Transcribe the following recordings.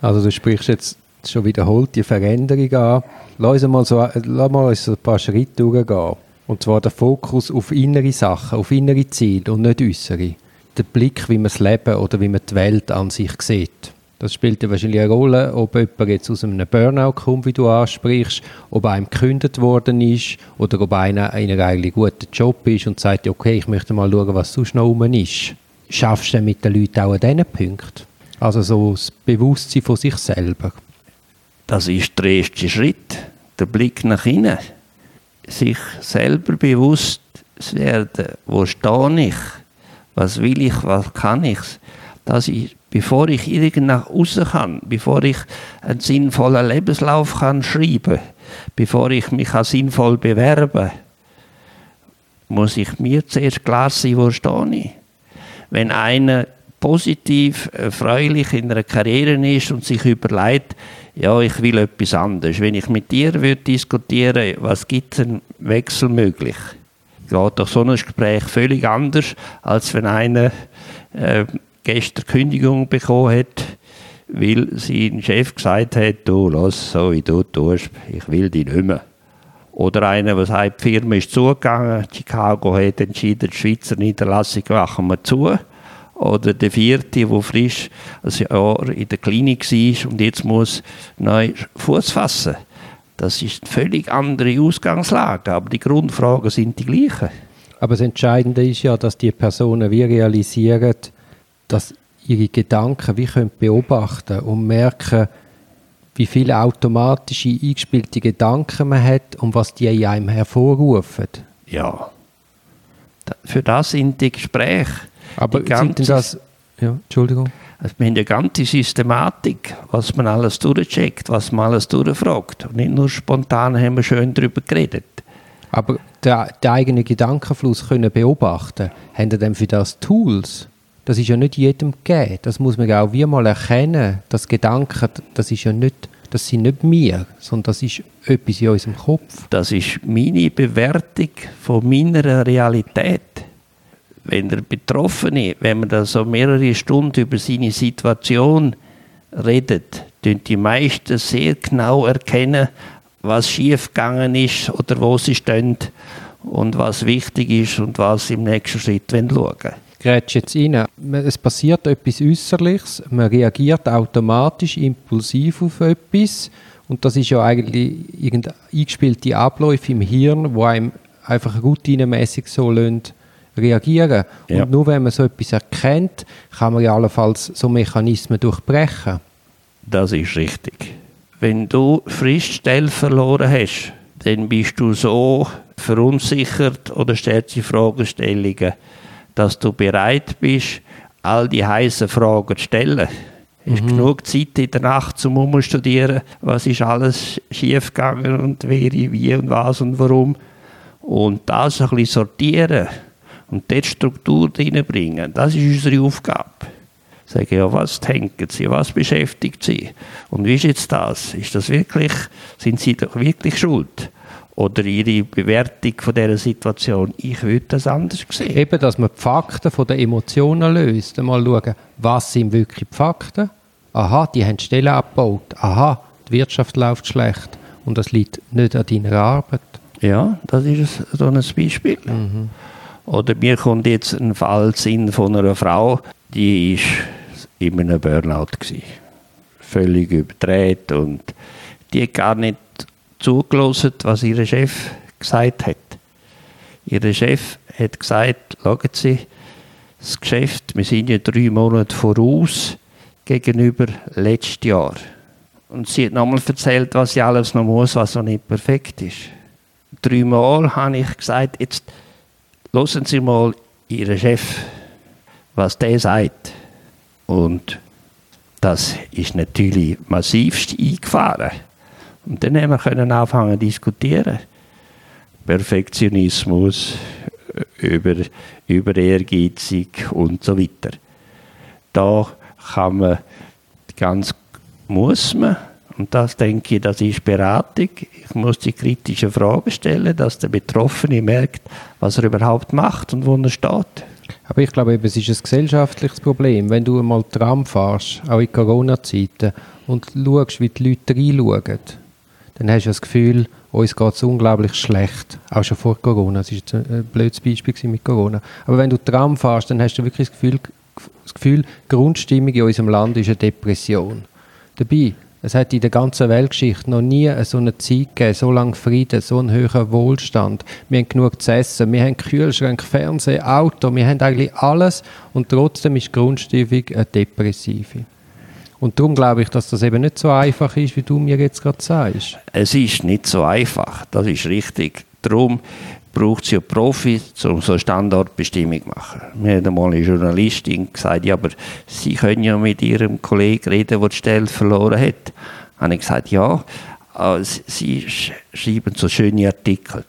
Also du sprichst jetzt schon wiederholt die Veränderung an. Lass uns mal, so, lass mal uns ein paar Schritte durchgehen. Und zwar der Fokus auf innere Sachen, auf innere Ziele und nicht äußere. Der Blick, wie man das Leben oder wie man die Welt an sich sieht. Das spielt ja wahrscheinlich eine Rolle, ob jemand jetzt aus einem Burnout kommt, wie du ansprichst, ob einem gekündigt worden ist oder ob einer in einem eigentlich guten Job ist und sagt, okay, ich möchte mal schauen, was sonst noch rum ist. Schaffst du denn mit den Leuten auch an diesen Punkten? Also so das Bewusstsein von sich selber. Das ist der erste Schritt, der Blick nach innen. Sich selber bewusst werden, wo stehe ich, was will ich, was kann ich. Das ist bevor ich irgend nach außen kann, bevor ich einen sinnvollen Lebenslauf kann schreiben, bevor ich mich sinnvoll bewerben, muss ich mir zuerst klar sein, wo stehe ich. Wenn einer positiv, erfreulich in einer Karriere ist und sich überlegt, ja, ich will etwas anderes. Wenn ich mit dir würde diskutieren, was gibt es einen Wechsel möglich? Geht doch so ein Gespräch völlig anders, als wenn einer äh, gestern Kündigung bekommen hat, weil sein Chef gesagt hat, du, lass so wie du tust, ich will dich nicht mehr. Oder einer, der sagt, die Firma ist zugegangen, Chicago hat entschieden, die Schweizer Niederlassung machen wir zu. Oder der vierte, der frisch ein Jahr in der Klinik war und jetzt muss neu Fuß fassen. Das ist eine völlig andere Ausgangslage, aber die Grundfragen sind die gleichen. Aber das Entscheidende ist ja, dass die Personen wie realisieren, dass ihre Gedanken wie können beobachten und merken, wie viele automatische eingespielte Gedanken man hat und was die in einem hervorrufen. Ja. Für das sind die Gespräche. Aber sind das... Ja, Entschuldigung. Also wir haben eine ganze Systematik, was man alles durchcheckt, was man alles durchfragt. Und nicht nur spontan haben wir schön darüber geredet. Aber den, den eigenen Gedankenfluss können beobachten, haben Sie denn für das Tools? das ist ja nicht jedem gegeben. Das muss man auch wie mal erkennen. Das Gedanken, das ist ja nicht, das sind nicht wir, sondern das ist etwas in unserem Kopf. Das ist meine Bewertung von meiner Realität. Wenn der Betroffene, wenn man da so mehrere Stunden über seine Situation redet, tun die meisten sehr genau erkennen, was schiefgegangen ist oder wo sie stehen und was wichtig ist und was im nächsten Schritt schauen. Wollen grätscht jetzt rein. Es passiert etwas Äußerliches, man reagiert automatisch, impulsiv auf etwas. Und das ist ja eigentlich irgendein eingespielte Abläufe im Hirn, wo einem einfach routinemäßig so lönt reagieren. Ja. Und nur wenn man so etwas erkennt, kann man ja allenfalls so Mechanismen durchbrechen. Das ist richtig. Wenn du Frischstell verloren hast, dann bist du so verunsichert oder stellst die Fragestellungen, dass du bereit bist, all die heißen Fragen zu stellen. Es ist mhm. genug Zeit in der Nacht zum Umstudieren, was ist alles schiefgegangen und wer, wie und was und warum. Und das ein bisschen sortieren und dort Struktur reinbringen, das ist unsere Aufgabe. Sagen, ja, was denken Sie, was beschäftigt Sie? Und wie ist jetzt das? Ist das wirklich, sind Sie doch wirklich schuld? oder ihre Bewertung von dieser Situation. Ich würde das anders sehen. Eben, dass man die Fakten von den Emotionen löst. Mal schauen, was sind wirklich die Fakten? Aha, die haben Stellen abgebaut. Aha, die Wirtschaft läuft schlecht. Und das liegt nicht an deiner Arbeit. Ja, das ist so ein Beispiel. Mhm. Oder mir kommt jetzt ein Fall Sinn von einer Frau, die ist in einem Burnout gewesen. Völlig überdreht und die hat gar nicht zugelassen, was ihr Chef gesagt hat. Ihr Chef hat gesagt, schauen Sie, das Geschäft, wir sind ja drei Monate voraus gegenüber letztes Jahr. Und sie hat nochmal erzählt, was sie alles noch muss, was noch nicht perfekt ist. Dreimal habe ich gesagt, jetzt hören Sie mal Ihren Chef, was der sagt. Und das ist natürlich massivst eingefahren. Und dann haben wir können anfangen zu diskutieren. Perfektionismus, über, über Ehrgeizig und so weiter. Da kann man ganz, muss man, und das denke ich, das ist Beratung. Ich muss die kritischen Fragen stellen, dass der Betroffene merkt, was er überhaupt macht und wo er steht. Aber ich glaube, es ist ein gesellschaftliches Problem. Wenn du einmal Tram fährst, auch in Corona-Zeiten, und schaust, wie die Leute reinschauen, dann hast du das Gefühl, uns geht es unglaublich schlecht. Auch schon vor Corona. Das war ein blödes Beispiel mit Corona. Aber wenn du Tram fährst, dann hast du wirklich das Gefühl, das Gefühl, die Grundstimmung in unserem Land ist eine Depression. Dabei, es hat in der ganzen Weltgeschichte noch nie so eine Zeit gegeben, so lange Frieden, so einen höheren Wohlstand. Wir haben genug zu essen, wir haben Kühlschrank, Fernsehen, Auto, wir haben eigentlich alles und trotzdem ist die Grundstimmung eine depressive. Und darum glaube ich, dass das eben nicht so einfach ist, wie du mir jetzt gerade sagst. Es ist nicht so einfach, das ist richtig. Darum braucht es ja Profis, um so eine Standortbestimmung zu machen. Mir hat einmal eine Journalistin gesagt, ja, aber Sie können ja mit Ihrem Kollegen reden, der die Stelle verloren hat. Habe ich gesagt, ja, äh, Sie schreiben so schöne Artikel.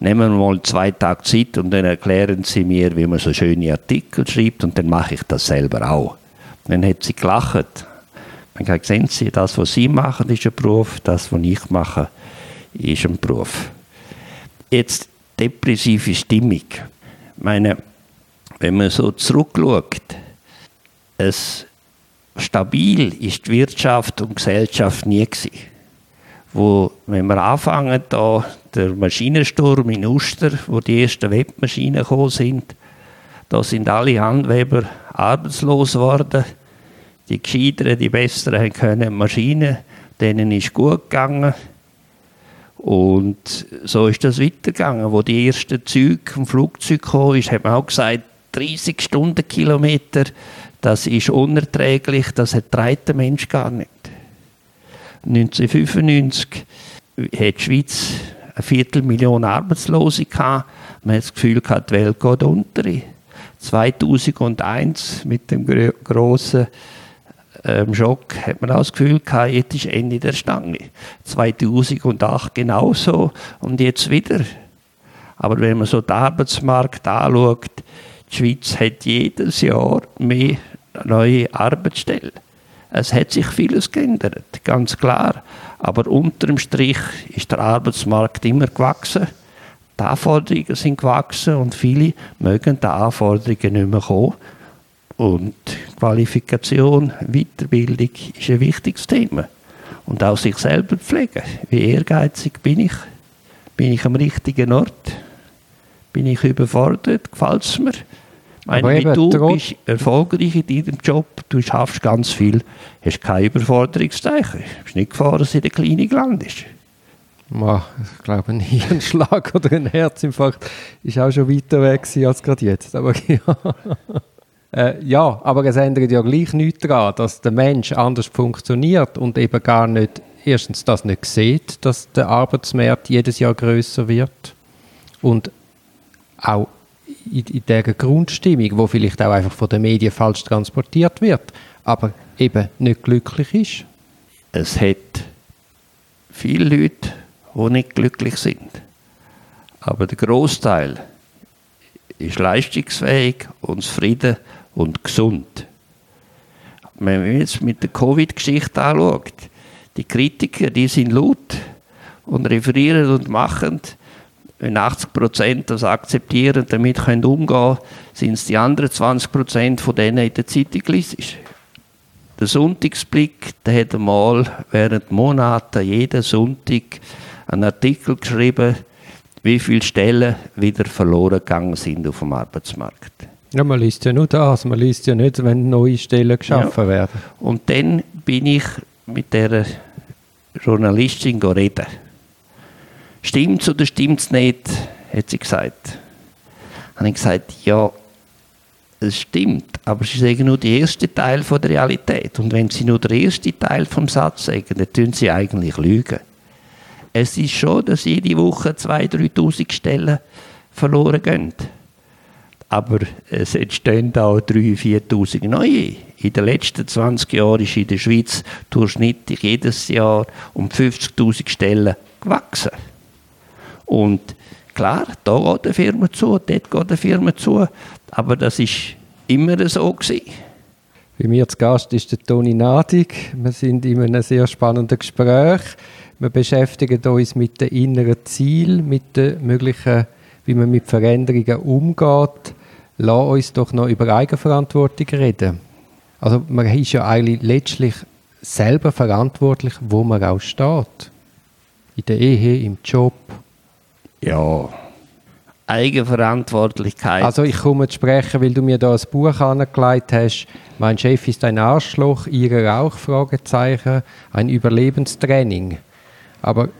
Nehmen wir mal zwei Tage Zeit und dann erklären Sie mir, wie man so schöne Artikel schreibt und dann mache ich das selber auch. Dann hat sie gelacht man kann sehen Sie, das, was Sie machen, ist ein Beruf, das, was ich mache, ist ein Beruf. Jetzt depressive Stimmung. Meine, wenn man so zurückschaut, es stabil ist die Wirtschaft und Gesellschaft nie gewesen. Wo, wenn wir anfangen, da der Maschinensturm in Uster, wo die ersten Webmaschinen gekommen sind, da sind alle Handweber arbeitslos geworden die Gescheiteren, die Besseren können Maschinen, denen ist gut gegangen. Und so ist das weitergegangen. Wo die ersten Züge vom Flugzeug kamen, hat man auch gesagt, 30 Stundenkilometer, das ist unerträglich, das hat der Mensch gar nicht. 1995 hat die Schweiz eine Viertelmillion Arbeitslose gehabt. Man hat das Gefühl gehabt, die Welt geht unter. 2001 mit dem großen ähm, Schock hat man auch das Gefühl gehabt, jetzt ist Ende der Stange. 2008 genauso und jetzt wieder. Aber wenn man so den Arbeitsmarkt anschaut, die Schweiz hat jedes Jahr mehr neue Arbeitsstellen. Es hat sich vieles geändert, ganz klar. Aber unterm Strich ist der Arbeitsmarkt immer gewachsen. Die Anforderungen sind gewachsen und viele mögen die Anforderungen nicht mehr kommen. Und Qualifikation, Weiterbildung ist ein wichtiges Thema. Und auch sich selber pflegen. Wie ehrgeizig bin ich? Bin ich am richtigen Ort? Bin ich überfordert? Gefällt es mir? Meine, wie du bist erfolgreich in deinem Job, du schaffst ganz viel, hast kein Überforderungszeichen. Du bist nicht gefahren, dass in der Klinik landest. ich glaube, ein Hirnschlag oder ein Herzinfarkt ist auch schon weiter weg als gerade jetzt. Aber ja. Äh, ja, aber es ändert ja gleich nichts daran, dass der Mensch anders funktioniert und eben gar nicht, erstens das nicht sieht, dass der Arbeitsmarkt jedes Jahr größer wird. Und auch in, in der Grundstimmung, wo vielleicht auch einfach von den Medien falsch transportiert wird, aber eben nicht glücklich ist. Es hat viele Leute, die nicht glücklich sind, aber der Großteil ist leistungsfähig und zufrieden und gesund. Wenn man jetzt mit der Covid-Geschichte anschaut, die Kritiker, die sind laut und referieren und machen. Wenn 80 Prozent das akzeptieren und damit können umgehen sind es die anderen 20 Prozent von denen in der Zeitung gelesen. Der Sonntagsblick, der hat einmal während Monaten jeden Sonntag einen Artikel geschrieben, wie viele Stellen wieder verloren gegangen sind auf dem Arbeitsmarkt. Ja, man liest ja nur das, man liest ja nicht, wenn neue Stellen geschaffen ja. werden. Und dann bin ich mit der Journalistin reden. Stimmt's oder stimmt's nicht? hat sie gesagt. Habe ich gesagt, ja, es stimmt, aber sie sagen nur den ersten Teil von der Realität. Und wenn sie nur den ersten Teil vom Satz sagen, dann tun sie eigentlich lügen. Es ist schon, dass jede Woche 2'000, 3'000 Stellen verloren gehen aber es entstehen auch 3'000, 4'000 neue. In den letzten 20 Jahren ist in der Schweiz durchschnittlich jedes Jahr um 50'000 Stellen gewachsen. Und klar, da geht eine Firma zu, dort geht eine Firma zu, aber das ist immer so gewesen. Bei mir zu Gast ist der Toni Nadig. Wir sind in einem sehr spannenden Gespräch. Wir beschäftigen uns mit den inneren Zielen, mit den möglichen, wie man mit Veränderungen umgeht lass uns doch noch über Eigenverantwortung reden. Also man ist ja eigentlich letztlich selber verantwortlich, wo man auch steht. In der Ehe, im Job. Ja, Eigenverantwortlichkeit. Also ich komme zu sprechen, weil du mir da ein Buch angelegt hast. Mein Chef ist ein Arschloch, ihre auch? Fragezeichen. Ein Überlebenstraining. Aber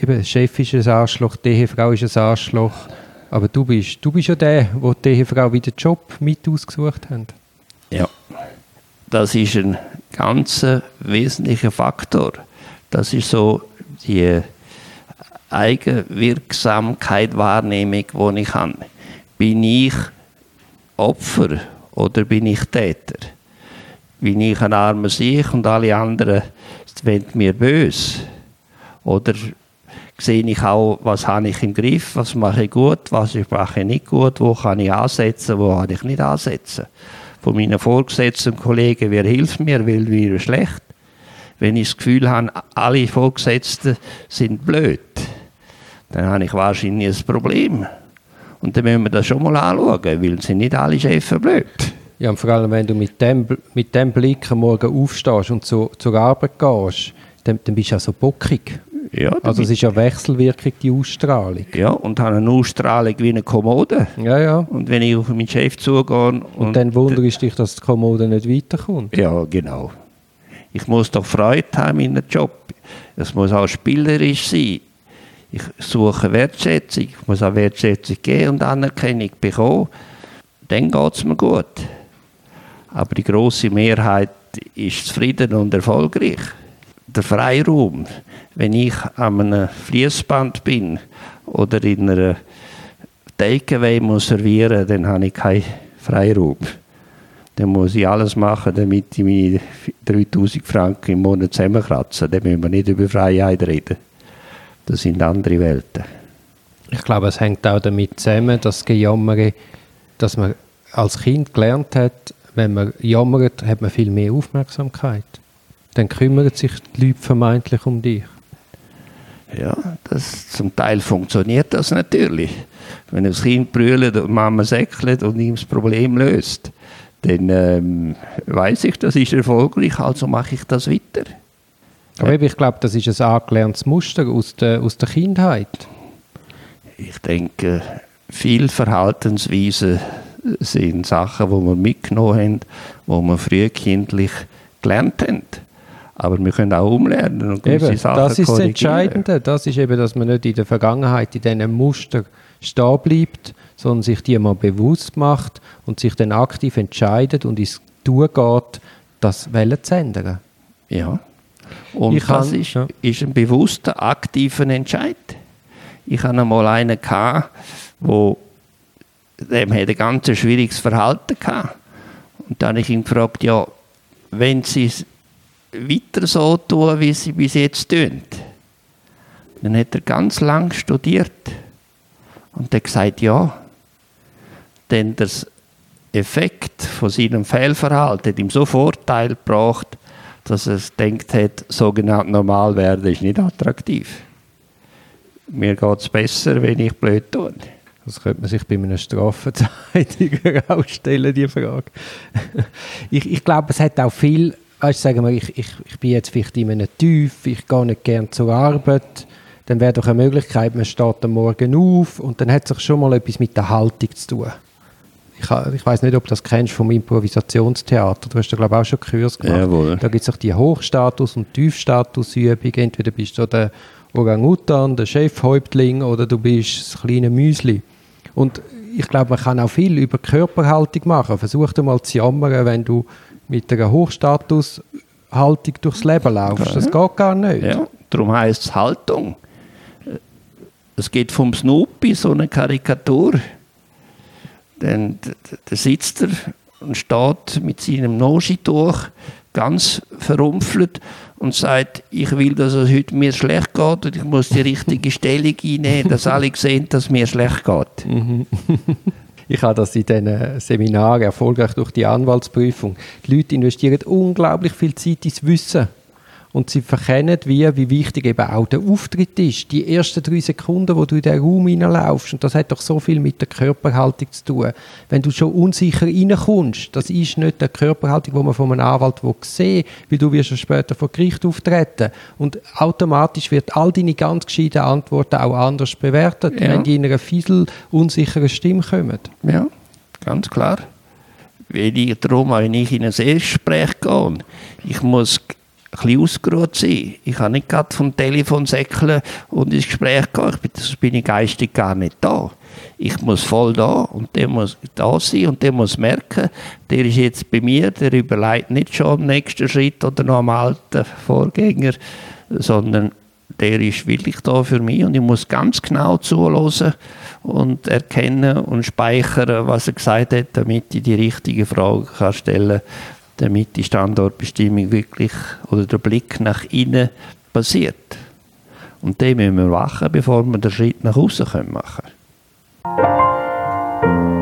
eben, Chef ist ein Arschloch, die Ehefrau ist ein Arschloch. Aber du bist, du bist ja der, wo die Ehefrau wieder Job mit ausgesucht hat. Ja, das ist ein ganz wesentlicher Faktor. Das ist so die Eigenwirksamkeit, Wahrnehmung, die ich habe. Bin ich Opfer oder bin ich Täter? Bin ich ein armer Sieg und alle anderen sind mir böse? Oder sehe ich auch, was habe ich im Griff, was mache ich gut, was mache ich nicht gut, wo kann ich ansetzen, wo kann ich nicht ansetzen. Von meinen Vorgesetzten und Kollegen, wer hilft mir, weil wir schlecht. Wenn ich das Gefühl habe, alle Vorgesetzten sind blöd, dann habe ich wahrscheinlich ein Problem. Und dann müssen wir das schon mal anschauen, weil sind nicht alle Chefs blöd. Ja, und vor allem, wenn du mit dem, mit dem Blick am Morgen aufstehst und zu, zur Arbeit gehst, dann, dann bist du ja so bockig. Ja, Also es ist ja Wechselwirkung, die Ausstrahlung. ja, und habe eine Ausstrahlung wie eine Kommode. Ja, ja. Und wenn ich auf meinen Chef zugehe und, Und dann wunderst du dich, dass die Kommode nicht weiterkommt. Ja, genau. Ich muss doch Freude haben in einem Job. Es muss auch spielerisch sein. Ich suche Wertschätzung. Ich muss auch Wertschätzung geben und Anerkennung bekommen. Dann geht es mir gut. Aber die große Mehrheit ist zufrieden und erfolgreich. Der Freiraum, wenn ich an einem Fließband bin oder in einer Takeaway muss servieren, dann habe ich keinen Freiraum. Dann muss ich alles machen, damit ich meine 3000 Franken im Monat zusammenkratze. Dann müssen wir nicht über Freiheit reden. Das sind andere Welten. Ich glaube, es hängt auch damit zusammen, dass Gejammere, dass man als Kind gelernt hat, wenn man jammert, hat man viel mehr Aufmerksamkeit. Dann kümmern sich die Leute vermeintlich um dich. Ja, das, zum Teil funktioniert das natürlich. Wenn das Kind brüllt und Mama säckelt und ihm das Problem löst, dann ähm, weiß ich, das ist erfolgreich, also mache ich das weiter. Aber ich glaube, das ist ein angelerntes Muster aus der, aus der Kindheit. Ich denke, viele Verhaltensweisen sind Sachen, die wir mitgenommen haben, die wir frühkindlich gelernt haben. Aber wir können auch umlernen und Eben, Sachen das ist das. Entscheidende. Das ist eben, dass man nicht in der Vergangenheit in diesen Muster stehen bleibt, sondern sich die mal bewusst macht und sich dann aktiv entscheidet und ins Tun geht, das Wellen zu ändern. Ja. Und Ich das kann- ist, ja. ist ein bewusster, aktiver Entscheid. Ich hatte einmal einen, gehabt, wo dem hat ein ganz schwieriges Verhalten gehabt. Und dann habe ich ihn gefragt, ja, wenn Sie es weiter so tun, wie Sie bis jetzt tun, dann hat er ganz lang studiert und hat gesagt, ja, denn das Effekt von seinem Fehlverhalten hat ihm so Vorteil gebracht, dass er denkt hat, sogenannt normal werden ist nicht attraktiv. Mir geht es besser, wenn ich blöd tue. Das könnte man sich bei einem Strafverteidiger auch stellen, die Frage. ich, ich glaube, es hat auch viel, weißt, sagen wir, ich, ich, ich bin jetzt vielleicht in einem Tief, ich gehe nicht gern zur Arbeit, dann wäre doch eine Möglichkeit, man steht am Morgen auf und dann hat sich schon mal etwas mit der Haltung zu tun. Ich, ich weiß nicht, ob du das kennst vom Improvisationstheater. Du hast da, glaube ich, auch schon Kurs gemacht. Jawohl. Da gibt es auch die Hochstatus- und Tiefstatusübung. Entweder bist du der Orang-Utan, der Chefhäuptling, oder du bist das kleine Müsli. Und ich glaube, man kann auch viel über Körperhaltung machen. Versuch doch mal zu jammern, wenn du mit einer Hochstatushaltung durchs Leben laufst. Das geht gar nicht. Ja, darum heisst es Haltung. Es geht vom Snoopy, so eine Karikatur. Dann d- d- da sitzt er und steht mit seinem Noschituch ganz verrumpfelt und sagt, ich will, dass es heute mir schlecht geht und ich muss die richtige Stellung einnehmen, dass alle sehen, dass mir schlecht geht. Ich habe das in diesen Seminaren erfolgreich durch die Anwaltsprüfung. Die Leute investieren unglaublich viel Zeit ins Wissen. Und sie verkennen, wie, wie wichtig eben auch der Auftritt ist. Die ersten drei Sekunden, wo du in den Raum hineinlaufst, und das hat doch so viel mit der Körperhaltung zu tun. Wenn du schon unsicher reinkommst, das ist nicht die Körperhaltung, die man von einem Anwalt sehen weil du wirst ja später vor Gericht auftreten. Und automatisch wird all deine ganz gescheiten Antworten auch anders bewertet, ja. wenn die in einer fiesel unsicheren Stimme kommen. Ja, ganz klar. Weil ich, darum, wenn ich in ein Erstgespräch gehe, ich muss bisschen ausgeruht sein. Ich kann nicht gerade vom Telefon säckeln und ins Gespräch gehen. Ich bin, sonst bin ich geistig gar nicht da. Ich muss voll da und der muss da sein und der muss merken, der ist jetzt bei mir, der überlegt nicht schon am nächsten Schritt oder noch am alten Vorgänger, sondern der ist wirklich da für mich und ich muss ganz genau zuhören und erkennen und speichern, was er gesagt hat, damit ich die richtige Frage kann stellen kann damit die Standortbestimmung wirklich oder der Blick nach innen passiert. Und den müssen wir machen, bevor wir den Schritt nach außen machen können.